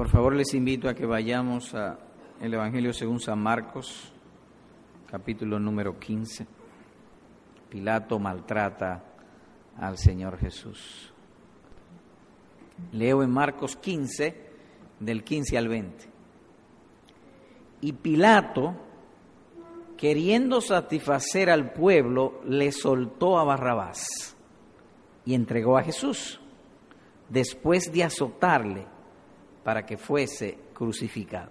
Por favor, les invito a que vayamos al Evangelio según San Marcos, capítulo número 15. Pilato maltrata al Señor Jesús. Leo en Marcos 15, del 15 al 20. Y Pilato, queriendo satisfacer al pueblo, le soltó a Barrabás y entregó a Jesús, después de azotarle para que fuese crucificado.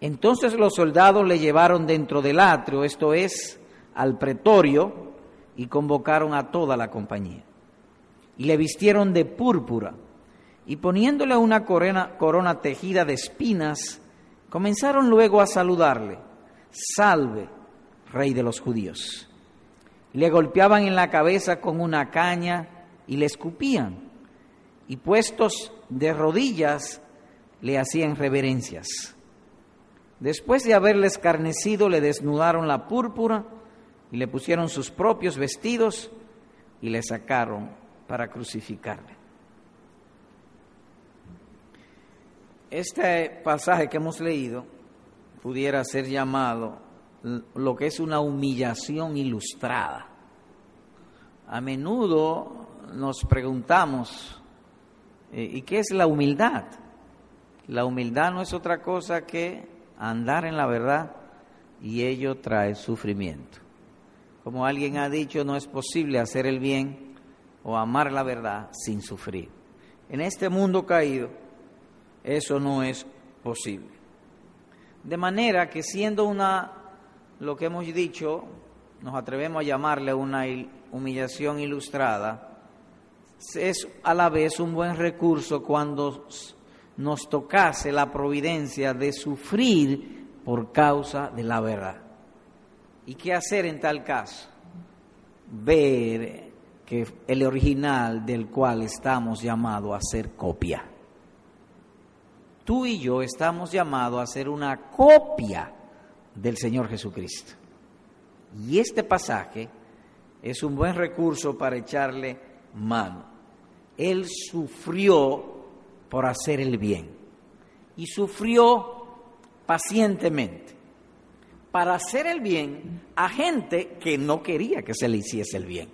Entonces los soldados le llevaron dentro del atrio, esto es, al pretorio, y convocaron a toda la compañía. Y le vistieron de púrpura, y poniéndole una corona, corona tejida de espinas, comenzaron luego a saludarle, salve, rey de los judíos. Le golpeaban en la cabeza con una caña y le escupían, y puestos de rodillas le hacían reverencias. Después de haberle escarnecido, le desnudaron la púrpura y le pusieron sus propios vestidos y le sacaron para crucificarle. Este pasaje que hemos leído pudiera ser llamado lo que es una humillación ilustrada. A menudo nos preguntamos, ¿y qué es la humildad? La humildad no es otra cosa que andar en la verdad y ello trae sufrimiento. Como alguien ha dicho, no es posible hacer el bien o amar la verdad sin sufrir. En este mundo caído, eso no es posible. De manera que siendo una, lo que hemos dicho, nos atrevemos a llamarle una humillación ilustrada, es a la vez un buen recurso cuando nos tocase la providencia de sufrir por causa de la verdad. ¿Y qué hacer en tal caso? Ver que el original del cual estamos llamados a ser copia. Tú y yo estamos llamados a ser una copia del Señor Jesucristo. Y este pasaje es un buen recurso para echarle mano. Él sufrió por hacer el bien y sufrió pacientemente para hacer el bien a gente que no quería que se le hiciese el bien.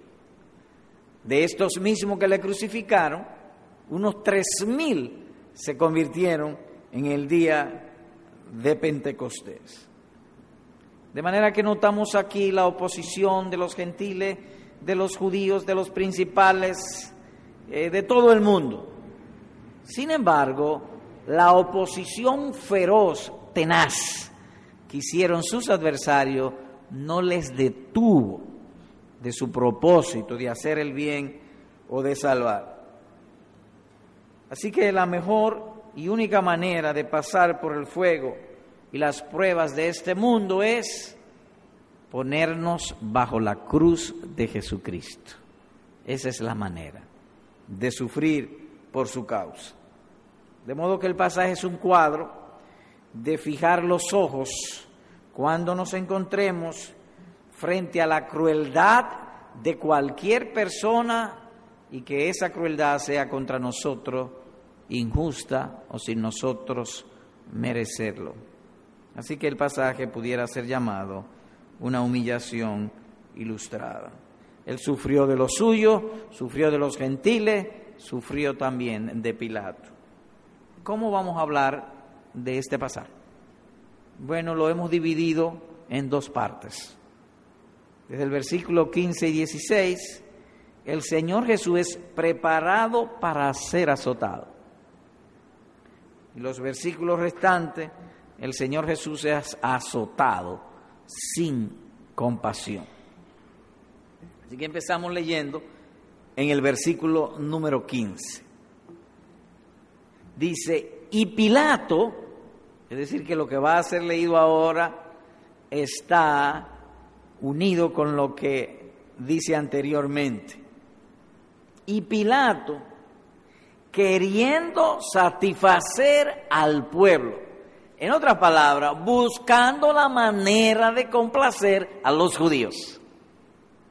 De estos mismos que le crucificaron, unos tres mil se convirtieron en el día de Pentecostés. De manera que notamos aquí la oposición de los gentiles, de los judíos, de los principales, eh, de todo el mundo. Sin embargo, la oposición feroz, tenaz, que hicieron sus adversarios no les detuvo de su propósito de hacer el bien o de salvar. Así que la mejor y única manera de pasar por el fuego y las pruebas de este mundo es ponernos bajo la cruz de Jesucristo. Esa es la manera de sufrir por su causa. De modo que el pasaje es un cuadro de fijar los ojos cuando nos encontremos frente a la crueldad de cualquier persona y que esa crueldad sea contra nosotros injusta o sin nosotros merecerlo. Así que el pasaje pudiera ser llamado una humillación ilustrada. Él sufrió de lo suyo, sufrió de los gentiles, sufrió también de Pilato. ¿Cómo vamos a hablar de este pasaje? Bueno, lo hemos dividido en dos partes. Desde el versículo 15 y 16, el Señor Jesús es preparado para ser azotado. Y los versículos restantes, el Señor Jesús es azotado sin compasión. Así que empezamos leyendo en el versículo número 15. Dice, y Pilato, es decir, que lo que va a ser leído ahora está unido con lo que dice anteriormente. Y Pilato, queriendo satisfacer al pueblo, en otras palabras, buscando la manera de complacer a los judíos.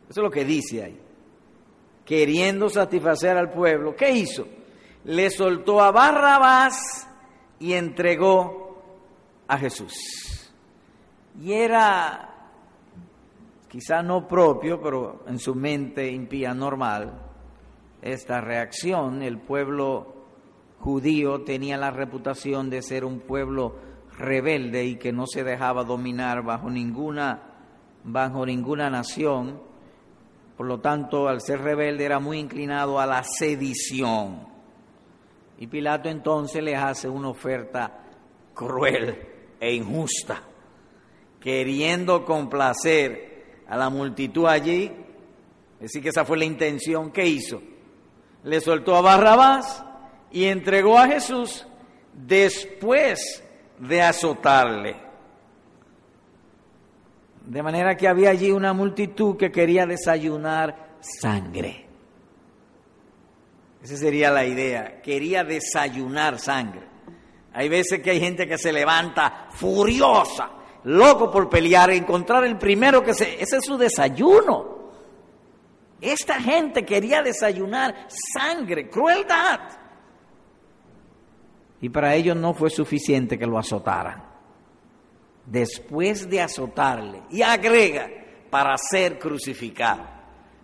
Eso es lo que dice ahí. Queriendo satisfacer al pueblo, ¿qué hizo? Le soltó a Barrabás y entregó a Jesús. Y era quizá no propio, pero en su mente impía normal, esta reacción. El pueblo judío tenía la reputación de ser un pueblo rebelde y que no se dejaba dominar bajo ninguna, bajo ninguna nación. Por lo tanto, al ser rebelde era muy inclinado a la sedición. Y Pilato entonces les hace una oferta cruel e injusta, queriendo complacer a la multitud allí. Así que esa fue la intención que hizo. Le soltó a Barrabás y entregó a Jesús después de azotarle. De manera que había allí una multitud que quería desayunar sangre. Esa sería la idea, quería desayunar sangre. Hay veces que hay gente que se levanta furiosa, loco por pelear, encontrar el primero que se... Ese es su desayuno. Esta gente quería desayunar sangre, crueldad. Y para ellos no fue suficiente que lo azotaran. Después de azotarle, y agrega, para ser crucificado.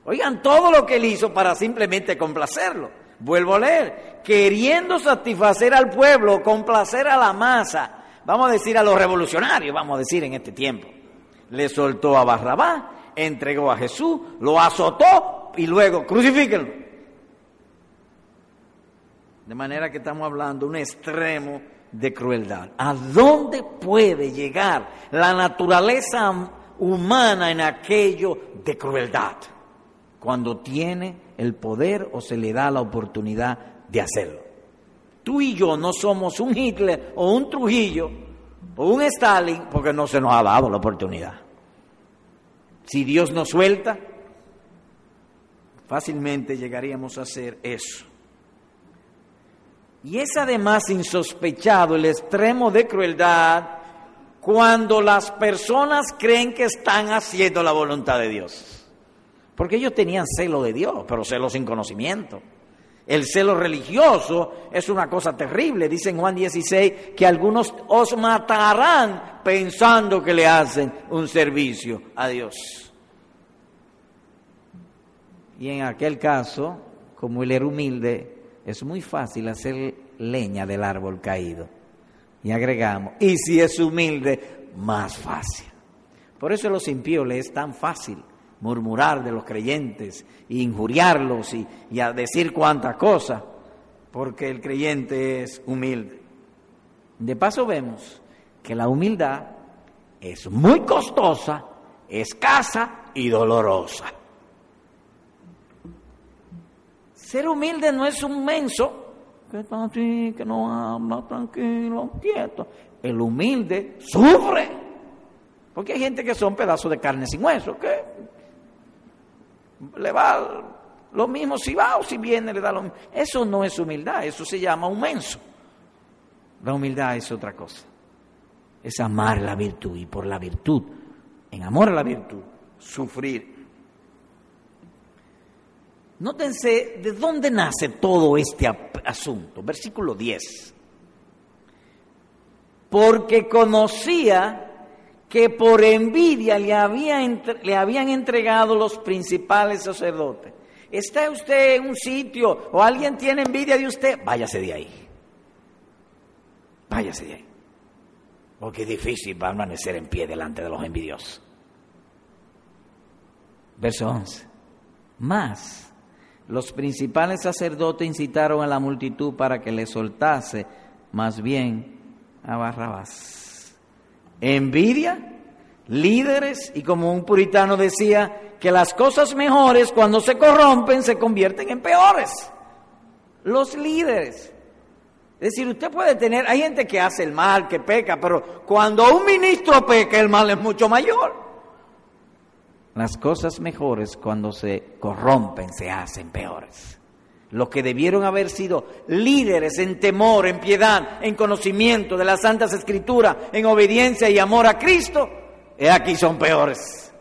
Oigan todo lo que él hizo para simplemente complacerlo. Vuelvo a leer, queriendo satisfacer al pueblo, complacer a la masa, vamos a decir a los revolucionarios, vamos a decir en este tiempo. Le soltó a Barrabás, entregó a Jesús, lo azotó y luego crucifíquenlo. De manera que estamos hablando un extremo de crueldad. ¿A dónde puede llegar la naturaleza humana en aquello de crueldad? Cuando tiene el poder o se le da la oportunidad de hacerlo. Tú y yo no somos un Hitler o un Trujillo o un Stalin porque no se nos ha dado la oportunidad. Si Dios nos suelta, fácilmente llegaríamos a hacer eso. Y es además insospechado el extremo de crueldad cuando las personas creen que están haciendo la voluntad de Dios. Porque ellos tenían celo de Dios, pero celo sin conocimiento. El celo religioso es una cosa terrible. Dice en Juan 16 que algunos os matarán pensando que le hacen un servicio a Dios. Y en aquel caso, como él era humilde, es muy fácil hacer leña del árbol caído. Y agregamos, y si es humilde, más fácil. Por eso a los impíos les es tan fácil murmurar de los creyentes, e injuriarlos y, y a decir cuantas cosas, porque el creyente es humilde. De paso vemos que la humildad es muy costosa, escasa y dolorosa. Ser humilde no es un menso que está así, que no habla, tranquilo, quieto. El humilde sufre. Porque hay gente que son pedazos de carne sin hueso, que le va lo mismo si va o si viene, le da lo mismo. Eso no es humildad, eso se llama un menso. La humildad es otra cosa. Es amar la virtud y por la virtud, en amor a la virtud, sufrir Nótense de dónde nace todo este asunto. Versículo 10. Porque conocía que por envidia le, había, le habían entregado los principales sacerdotes. ¿Está usted en un sitio o alguien tiene envidia de usted? Váyase de ahí. Váyase de ahí. Porque es difícil permanecer en pie delante de los envidiosos. Verso 11. Más los principales sacerdotes incitaron a la multitud para que le soltase más bien a Barrabás. Envidia, líderes y como un puritano decía, que las cosas mejores cuando se corrompen se convierten en peores. Los líderes. Es decir, usted puede tener, hay gente que hace el mal, que peca, pero cuando un ministro peca el mal es mucho mayor. Las cosas mejores cuando se corrompen se hacen peores. Los que debieron haber sido líderes en temor, en piedad, en conocimiento de las Santas Escrituras, en obediencia y amor a Cristo, he aquí son peores.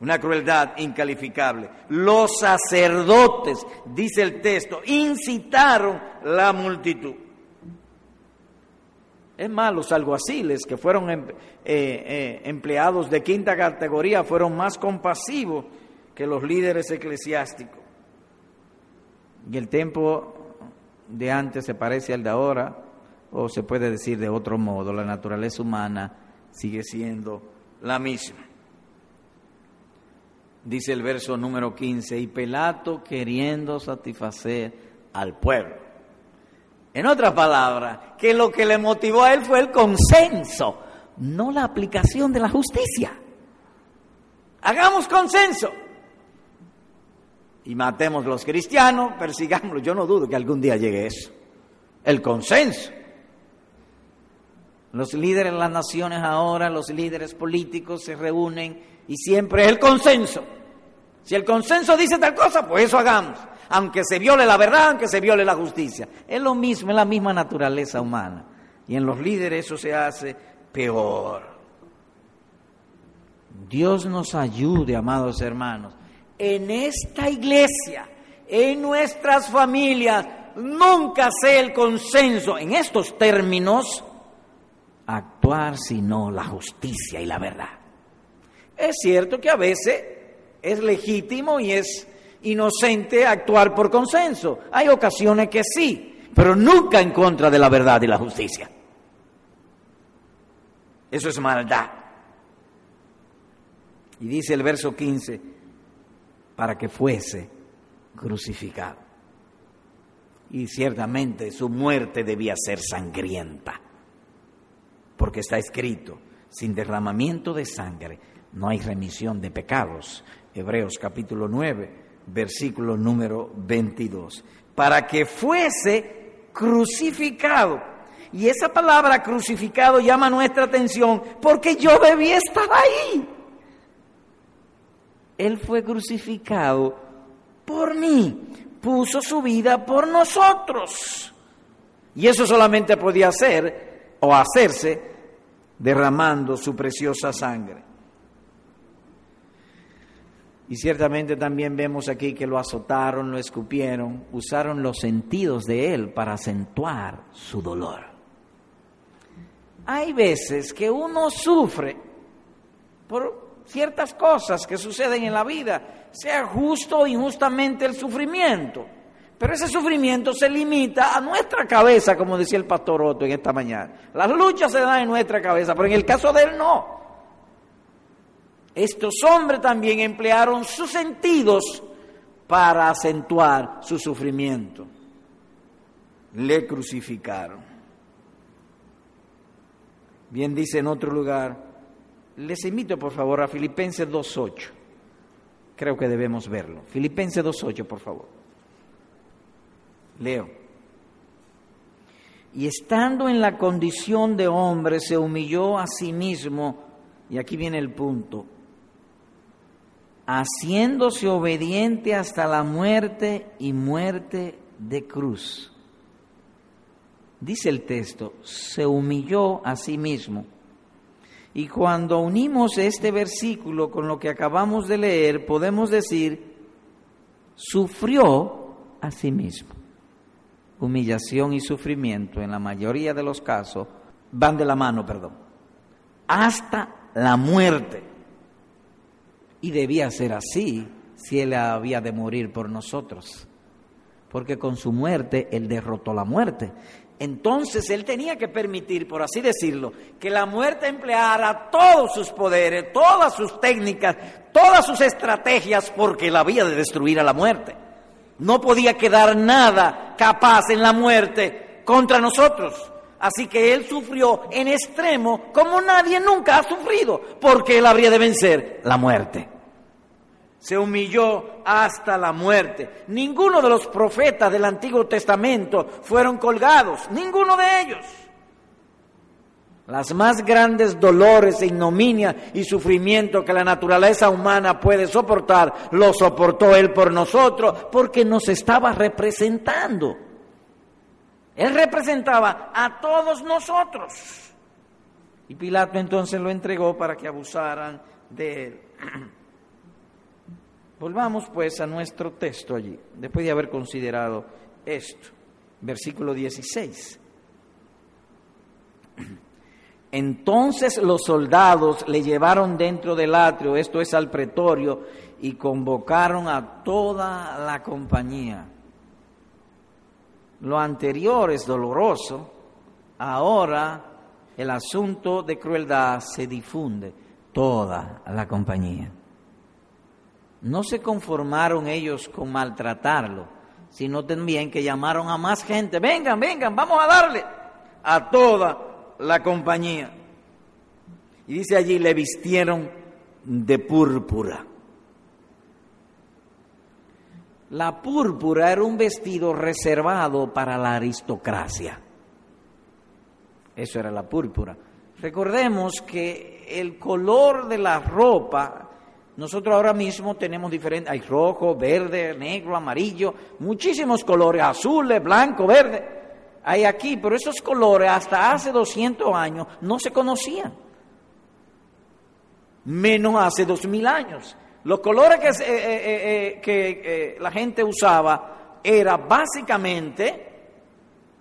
Una crueldad incalificable. Los sacerdotes, dice el texto, incitaron la multitud. Es más, los alguaciles que fueron em, eh, eh, empleados de quinta categoría fueron más compasivos que los líderes eclesiásticos. Y el tiempo de antes se parece al de ahora, o se puede decir de otro modo, la naturaleza humana sigue siendo la misma. Dice el verso número 15, y Pelato queriendo satisfacer al pueblo. En otras palabras, que lo que le motivó a él fue el consenso, no la aplicación de la justicia. Hagamos consenso y matemos los cristianos, persigámoslos. Yo no dudo que algún día llegue eso. El consenso. Los líderes de las naciones ahora, los líderes políticos se reúnen y siempre es el consenso. Si el consenso dice tal cosa, pues eso hagamos. Aunque se viole la verdad, aunque se viole la justicia. Es lo mismo, es la misma naturaleza humana. Y en los líderes eso se hace peor. Dios nos ayude, amados hermanos, en esta iglesia, en nuestras familias, nunca sea el consenso en estos términos actuar sino la justicia y la verdad. Es cierto que a veces es legítimo y es inocente actuar por consenso. Hay ocasiones que sí, pero nunca en contra de la verdad y la justicia. Eso es maldad. Y dice el verso 15, para que fuese crucificado. Y ciertamente su muerte debía ser sangrienta, porque está escrito, sin derramamiento de sangre no hay remisión de pecados. Hebreos capítulo 9, versículo número 22. Para que fuese crucificado. Y esa palabra crucificado llama nuestra atención porque yo debía estar ahí. Él fue crucificado por mí, puso su vida por nosotros. Y eso solamente podía hacer o hacerse derramando su preciosa sangre. Y ciertamente también vemos aquí que lo azotaron, lo escupieron, usaron los sentidos de él para acentuar su dolor. Hay veces que uno sufre por ciertas cosas que suceden en la vida, sea justo o injustamente el sufrimiento. Pero ese sufrimiento se limita a nuestra cabeza, como decía el pastor Otto en esta mañana. Las luchas se dan en nuestra cabeza, pero en el caso de él no. Estos hombres también emplearon sus sentidos para acentuar su sufrimiento. Le crucificaron. Bien dice en otro lugar, les invito por favor a Filipenses 2.8. Creo que debemos verlo. Filipenses 2.8, por favor. Leo. Y estando en la condición de hombre, se humilló a sí mismo, y aquí viene el punto, haciéndose obediente hasta la muerte y muerte de cruz. Dice el texto, se humilló a sí mismo y cuando unimos este versículo con lo que acabamos de leer, podemos decir, sufrió a sí mismo. Humillación y sufrimiento en la mayoría de los casos van de la mano, perdón, hasta la muerte. Y debía ser así si Él había de morir por nosotros, porque con su muerte Él derrotó la muerte. Entonces él tenía que permitir, por así decirlo, que la muerte empleara todos sus poderes, todas sus técnicas, todas sus estrategias, porque la había de destruir a la muerte. No podía quedar nada capaz en la muerte contra nosotros. Así que él sufrió en extremo como nadie nunca ha sufrido, porque él habría de vencer la muerte se humilló hasta la muerte. Ninguno de los profetas del Antiguo Testamento fueron colgados, ninguno de ellos. Las más grandes dolores e ignominia y sufrimiento que la naturaleza humana puede soportar, lo soportó Él por nosotros, porque nos estaba representando. Él representaba a todos nosotros. Y Pilato entonces lo entregó para que abusaran de Él. Volvamos pues a nuestro texto allí, después de haber considerado esto. Versículo 16. Entonces los soldados le llevaron dentro del atrio, esto es al pretorio, y convocaron a toda la compañía. Lo anterior es doloroso, ahora el asunto de crueldad se difunde, toda la compañía. No se conformaron ellos con maltratarlo, sino también que llamaron a más gente, vengan, vengan, vamos a darle a toda la compañía. Y dice allí, le vistieron de púrpura. La púrpura era un vestido reservado para la aristocracia. Eso era la púrpura. Recordemos que el color de la ropa, nosotros ahora mismo tenemos diferentes, hay rojo, verde, negro, amarillo, muchísimos colores, azules, blanco, verde, hay aquí, pero esos colores hasta hace 200 años no se conocían, menos hace 2000 años. Los colores que, eh, eh, eh, la gente usaba era básicamente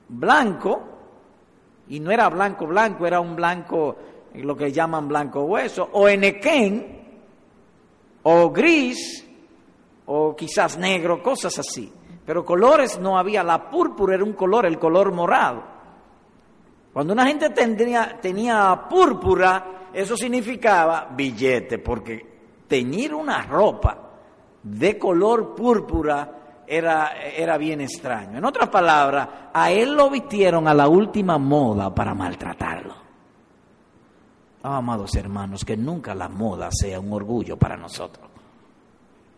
blanco, y no era blanco blanco, era un blanco, lo que llaman blanco hueso, o enequén, o gris, o quizás negro, cosas así. Pero colores no había, la púrpura era un color, el color morado. Cuando una gente tenía, tenía púrpura, eso significaba billete, porque teñir una ropa de color púrpura era, era bien extraño. En otras palabras, a él lo vistieron a la última moda para maltratarlo. Oh, amados hermanos, que nunca la moda sea un orgullo para nosotros,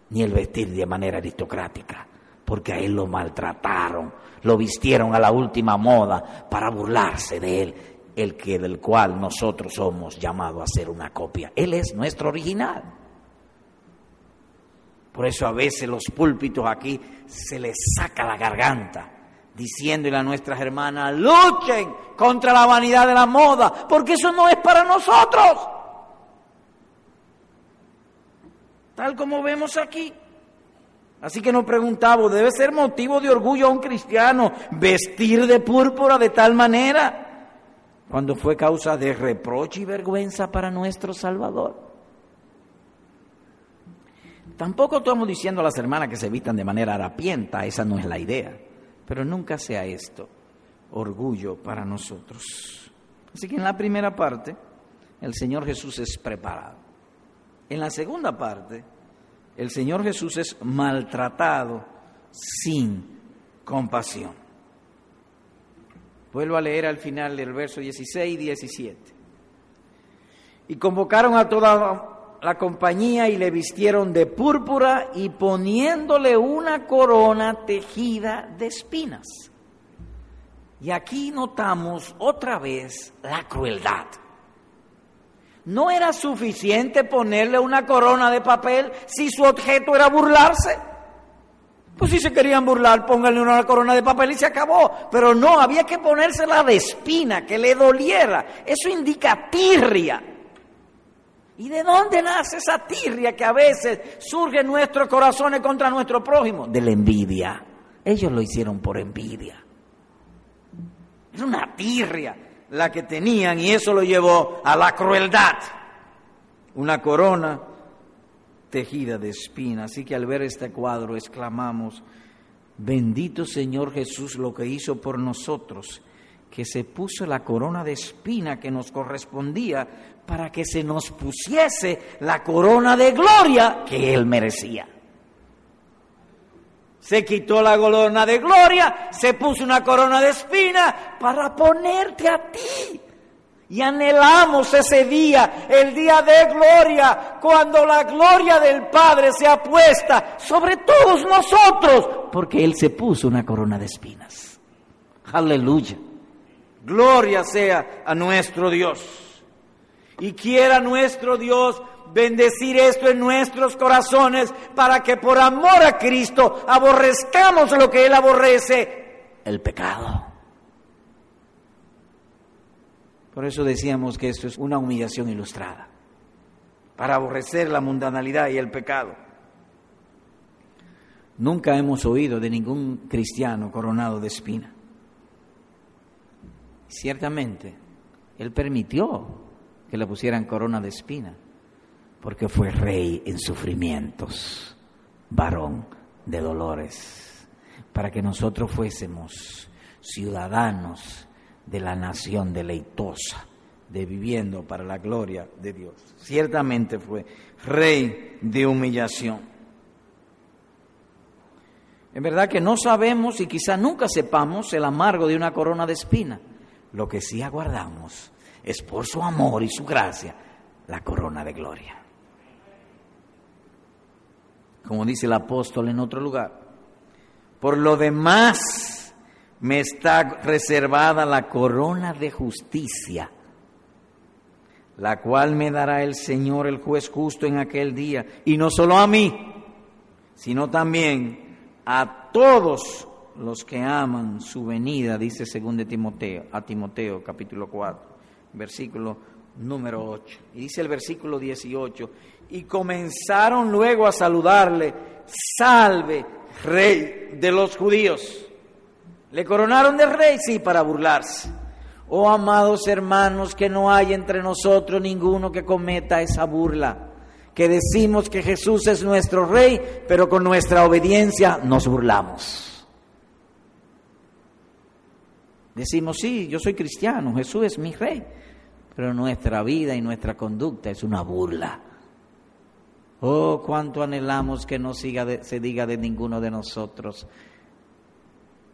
ni el vestir de manera aristocrática, porque a él lo maltrataron, lo vistieron a la última moda para burlarse de él, el que del cual nosotros somos llamados a ser una copia. Él es nuestro original. Por eso a veces los púlpitos aquí se les saca la garganta diciéndole a nuestras hermanas, luchen contra la vanidad de la moda, porque eso no es para nosotros. Tal como vemos aquí. Así que nos preguntamos, ¿debe ser motivo de orgullo a un cristiano vestir de púrpura de tal manera? Cuando fue causa de reproche y vergüenza para nuestro Salvador. Tampoco estamos diciendo a las hermanas que se vistan de manera harapienta, esa no es la idea, pero nunca sea esto orgullo para nosotros. Así que en la primera parte, el Señor Jesús es preparado. En la segunda parte, el Señor Jesús es maltratado sin compasión. Vuelvo a leer al final del verso 16 y 17. Y convocaron a toda la compañía y le vistieron de púrpura y poniéndole una corona tejida de espinas. Y aquí notamos otra vez la crueldad. No era suficiente ponerle una corona de papel si su objeto era burlarse. Pues si se querían burlar, pónganle una corona de papel y se acabó. Pero no, había que ponérsela de espina, que le doliera. Eso indica tirria. ¿Y de dónde nace esa tirria que a veces surge en nuestros corazones contra nuestro prójimo? De la envidia. Ellos lo hicieron por envidia. Es una tirria la que tenían y eso lo llevó a la crueldad. Una corona tejida de espinas. Así que al ver este cuadro exclamamos, bendito Señor Jesús lo que hizo por nosotros que se puso la corona de espina que nos correspondía para que se nos pusiese la corona de gloria que Él merecía. Se quitó la corona de gloria, se puso una corona de espina para ponerte a ti. Y anhelamos ese día, el día de gloria, cuando la gloria del Padre sea puesta sobre todos nosotros, porque Él se puso una corona de espinas. Aleluya. Gloria sea a nuestro Dios. Y quiera nuestro Dios bendecir esto en nuestros corazones para que por amor a Cristo aborrezcamos lo que Él aborrece, el pecado. Por eso decíamos que esto es una humillación ilustrada, para aborrecer la mundanalidad y el pecado. Nunca hemos oído de ningún cristiano coronado de espina. Ciertamente, Él permitió que le pusieran corona de espina, porque fue rey en sufrimientos, varón de dolores, para que nosotros fuésemos ciudadanos de la nación deleitosa, de viviendo para la gloria de Dios. Ciertamente fue rey de humillación. En verdad que no sabemos y quizá nunca sepamos el amargo de una corona de espina. Lo que sí aguardamos es por su amor y su gracia la corona de gloria. Como dice el apóstol en otro lugar, por lo demás me está reservada la corona de justicia, la cual me dará el Señor, el juez justo, en aquel día, y no solo a mí, sino también a todos los que aman su venida, dice según Timoteo, a Timoteo capítulo 4, versículo número 8. Y dice el versículo 18, y comenzaron luego a saludarle, salve, rey de los judíos. Le coronaron de rey, sí, para burlarse. Oh amados hermanos, que no hay entre nosotros ninguno que cometa esa burla que decimos que Jesús es nuestro rey, pero con nuestra obediencia nos burlamos. Decimos, sí, yo soy cristiano, Jesús es mi rey, pero nuestra vida y nuestra conducta es una burla. Oh, cuánto anhelamos que no siga se diga de ninguno de nosotros.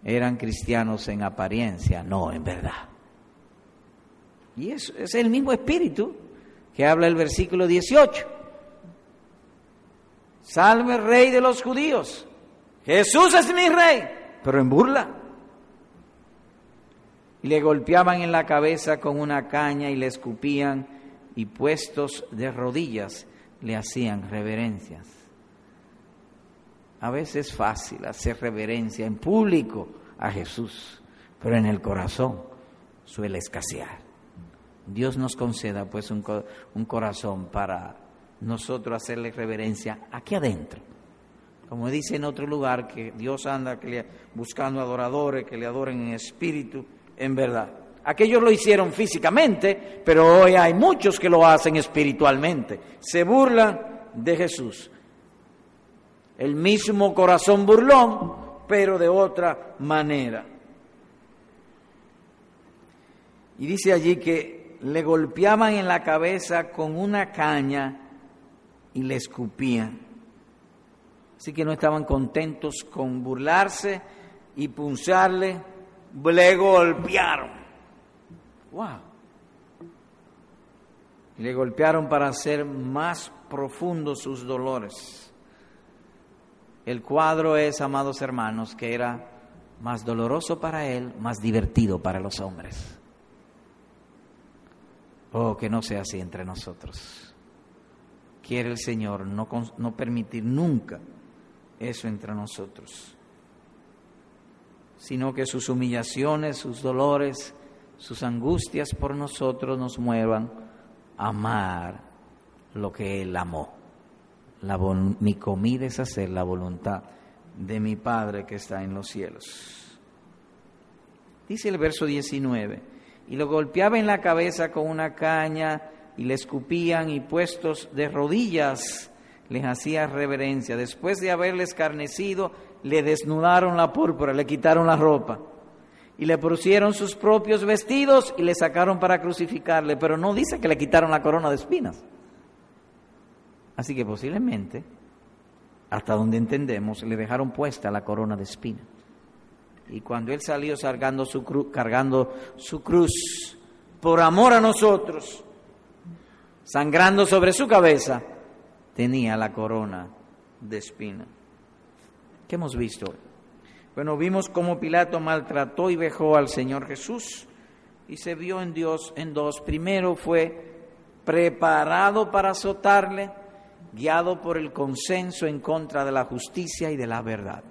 Eran cristianos en apariencia, no en verdad. Y eso es el mismo espíritu que habla el versículo 18. Salve rey de los judíos. Jesús es mi rey, pero en burla. Le golpeaban en la cabeza con una caña y le escupían y puestos de rodillas le hacían reverencias. A veces es fácil hacer reverencia en público a Jesús, pero en el corazón suele escasear. Dios nos conceda pues un, un corazón para nosotros hacerle reverencia aquí adentro. Como dice en otro lugar, que Dios anda buscando adoradores que le adoren en espíritu, en verdad. Aquellos lo hicieron físicamente, pero hoy hay muchos que lo hacen espiritualmente. Se burlan de Jesús. El mismo corazón burlón, pero de otra manera. Y dice allí que le golpeaban en la cabeza con una caña y le escupían. Así que no estaban contentos con burlarse y punzarle, le golpearon. ¡Wow! Le golpearon para hacer más profundos sus dolores. El cuadro es, amados hermanos, que era más doloroso para él, más divertido para los hombres. Oh, que no sea así entre nosotros quiere el Señor no, no permitir nunca eso entre nosotros, sino que sus humillaciones, sus dolores, sus angustias por nosotros nos muevan a amar lo que Él amó. La, mi comida es hacer la voluntad de mi Padre que está en los cielos. Dice el verso 19, y lo golpeaba en la cabeza con una caña y le escupían y puestos de rodillas les hacía reverencia. Después de haberle escarnecido, le desnudaron la púrpura, le quitaron la ropa y le pusieron sus propios vestidos y le sacaron para crucificarle, pero no dice que le quitaron la corona de espinas. Así que posiblemente, hasta donde entendemos, le dejaron puesta la corona de espinas. Y cuando él salió cargando su, cargando su cruz por amor a nosotros, sangrando sobre su cabeza, tenía la corona de espina. ¿Qué hemos visto? Bueno, vimos cómo Pilato maltrató y vejó al Señor Jesús y se vio en Dios en dos. Primero fue preparado para azotarle, guiado por el consenso en contra de la justicia y de la verdad.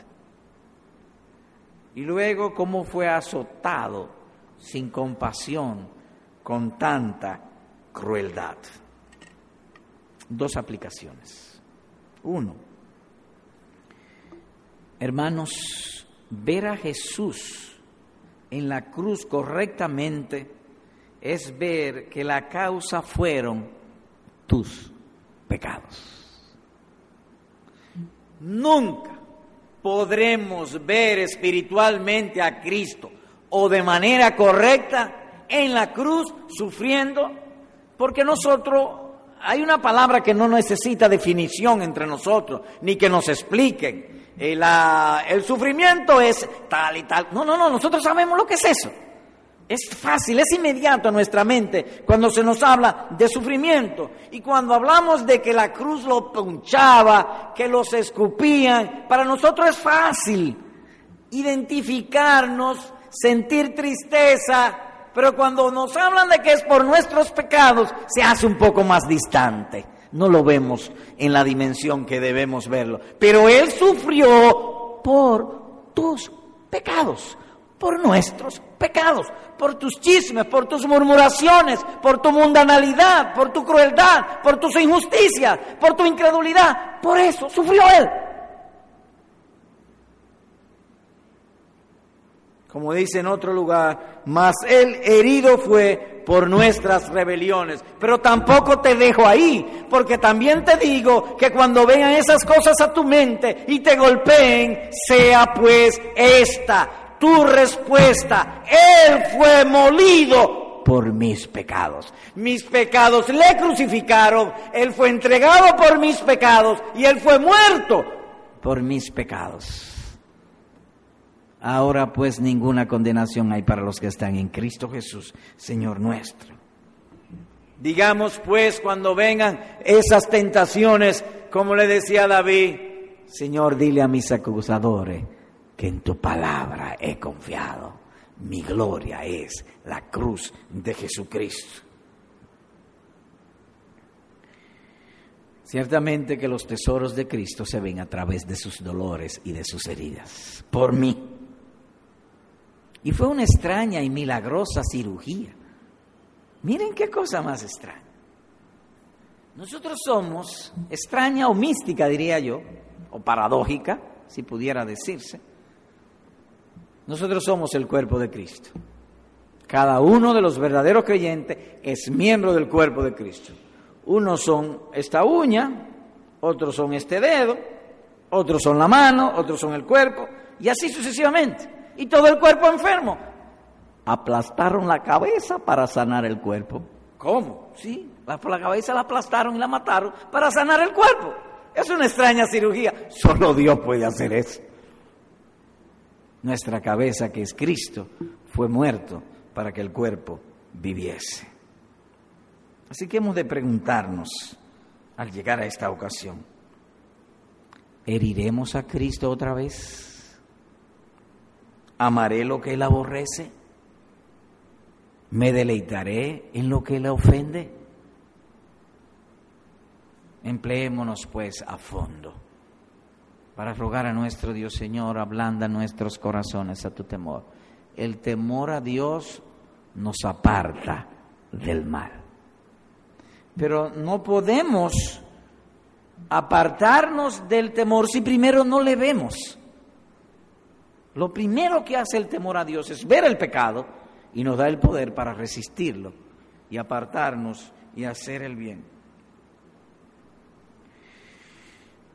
Y luego cómo fue azotado sin compasión, con tanta crueldad dos aplicaciones. Uno, hermanos, ver a Jesús en la cruz correctamente es ver que la causa fueron tus pecados. Nunca podremos ver espiritualmente a Cristo o de manera correcta en la cruz sufriendo, porque nosotros hay una palabra que no necesita definición entre nosotros, ni que nos expliquen. Eh, el sufrimiento es tal y tal. No, no, no, nosotros sabemos lo que es eso. Es fácil, es inmediato a nuestra mente cuando se nos habla de sufrimiento. Y cuando hablamos de que la cruz lo punchaba, que los escupían, para nosotros es fácil identificarnos, sentir tristeza, pero cuando nos hablan de que es por nuestros pecados, se hace un poco más distante. No lo vemos en la dimensión que debemos verlo. Pero Él sufrió por tus pecados por nuestros pecados, por tus chismes, por tus murmuraciones, por tu mundanalidad, por tu crueldad, por tus injusticias, por tu incredulidad. Por eso sufrió Él. Como dice en otro lugar, mas Él herido fue por nuestras rebeliones. Pero tampoco te dejo ahí, porque también te digo que cuando vengan esas cosas a tu mente y te golpeen, sea pues esta tu respuesta. Él fue molido por mis pecados. Mis pecados le crucificaron, Él fue entregado por mis pecados y Él fue muerto por mis pecados. Ahora pues ninguna condenación hay para los que están en Cristo Jesús, Señor nuestro. Digamos pues cuando vengan esas tentaciones, como le decía David, Señor, dile a mis acusadores, que en tu palabra he confiado. Mi gloria es la cruz de Jesucristo. Ciertamente que los tesoros de Cristo se ven a través de sus dolores y de sus heridas, por mí. Y fue una extraña y milagrosa cirugía. Miren qué cosa más extraña. Nosotros somos extraña o mística, diría yo, o paradójica, si pudiera decirse nosotros somos el cuerpo de Cristo. Cada uno de los verdaderos creyentes es miembro del cuerpo de Cristo. Unos son esta uña, otros son este dedo, otros son la mano, otros son el cuerpo, y así sucesivamente. Y todo el cuerpo enfermo. Aplastaron la cabeza para sanar el cuerpo. ¿Cómo? Sí, la, la cabeza la aplastaron y la mataron para sanar el cuerpo. Es una extraña cirugía. Solo Dios puede hacer eso nuestra cabeza, que es Cristo, fue muerto para que el cuerpo viviese. Así que hemos de preguntarnos al llegar a esta ocasión, ¿heriremos a Cristo otra vez? ¿Amaré lo que Él aborrece? ¿Me deleitaré en lo que Él ofende? Empleémonos pues a fondo para rogar a nuestro Dios, Señor, ablanda nuestros corazones a tu temor. El temor a Dios nos aparta del mal. Pero no podemos apartarnos del temor si primero no le vemos. Lo primero que hace el temor a Dios es ver el pecado y nos da el poder para resistirlo y apartarnos y hacer el bien.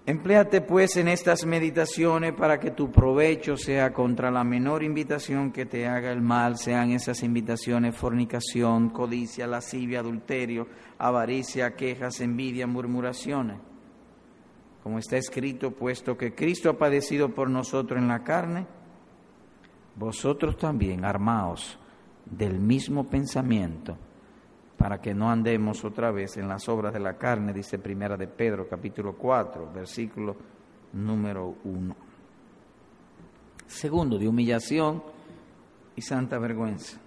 Empléate pues en estas meditaciones para que tu provecho sea contra la menor invitación que te haga el mal, sean esas invitaciones fornicación, codicia, lascivia, adulterio, avaricia, quejas, envidia, murmuraciones. Como está escrito, puesto que Cristo ha padecido por nosotros en la carne, vosotros también armaos del mismo pensamiento para que no andemos otra vez en las obras de la carne, dice Primera de Pedro, capítulo 4, versículo número 1. Segundo, de humillación y santa vergüenza.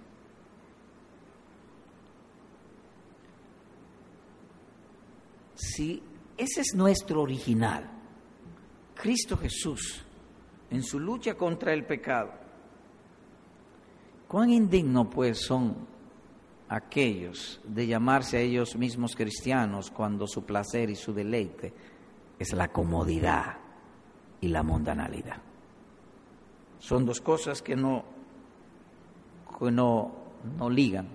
Si ese es nuestro original, Cristo Jesús, en su lucha contra el pecado, cuán indigno pues son aquellos de llamarse a ellos mismos cristianos cuando su placer y su deleite es la comodidad y la mundanalidad. Son dos cosas que no, no, no ligan.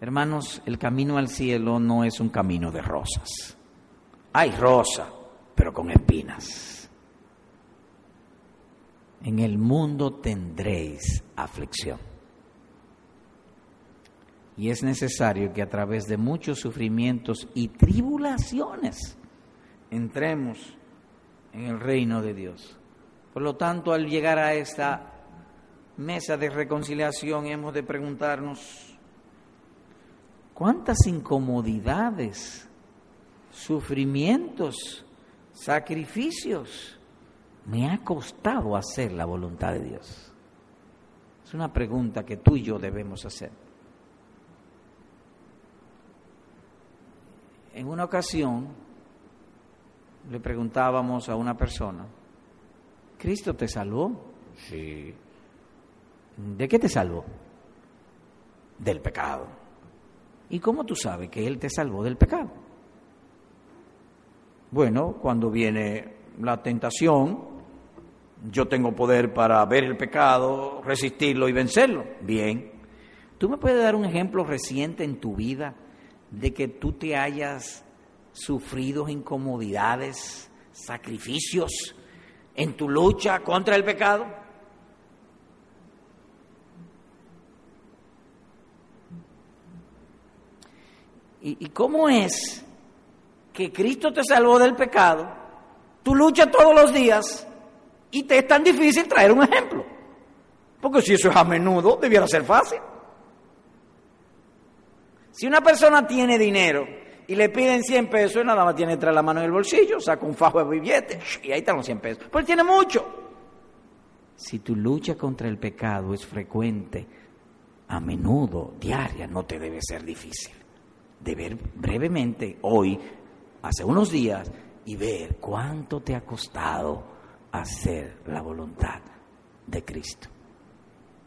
Hermanos, el camino al cielo no es un camino de rosas. Hay rosa, pero con espinas. En el mundo tendréis aflicción. Y es necesario que a través de muchos sufrimientos y tribulaciones entremos en el reino de Dios. Por lo tanto, al llegar a esta mesa de reconciliación hemos de preguntarnos, ¿cuántas incomodidades, sufrimientos, sacrificios me ha costado hacer la voluntad de Dios? Es una pregunta que tú y yo debemos hacer. En una ocasión le preguntábamos a una persona, ¿Cristo te salvó? Sí. ¿De qué te salvó? Del pecado. ¿Y cómo tú sabes que Él te salvó del pecado? Bueno, cuando viene la tentación, yo tengo poder para ver el pecado, resistirlo y vencerlo. Bien. ¿Tú me puedes dar un ejemplo reciente en tu vida de que tú te hayas sufrido incomodidades, sacrificios en tu lucha contra el pecado? ¿Y, cómo es que Cristo te salvó del pecado? Tú luchas todos los días y te es tan difícil traer un ejemplo. Porque si eso es a menudo, debiera ser fácil. Si una persona tiene dinero y le piden 100 pesos, nada más tiene traer la mano en el bolsillo, saca un fajo de billetes y ahí están los 100 pesos. Pues tiene mucho. Si tu lucha contra el pecado es frecuente, a menudo, diaria, no te debe ser difícil de ver brevemente hoy, hace unos días, y ver cuánto te ha costado hacer la voluntad de Cristo.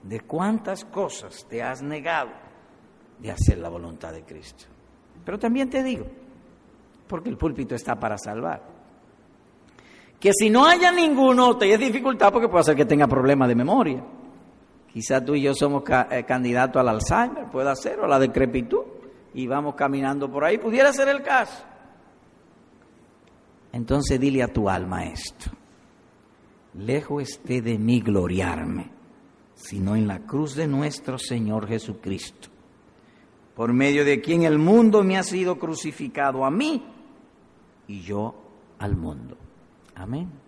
De cuántas cosas te has negado de hacer la voluntad de Cristo. Pero también te digo, porque el púlpito está para salvar, que si no haya ninguno, te es dificultad porque puede ser que tenga problemas de memoria. Quizá tú y yo somos eh, candidatos al Alzheimer, puede ser, o a la decrepitud y vamos caminando por ahí, pudiera ser el caso. Entonces dile a tu alma esto, lejos esté de mí gloriarme, sino en la cruz de nuestro Señor Jesucristo, por medio de quien el mundo me ha sido crucificado a mí y yo al mundo. Amén.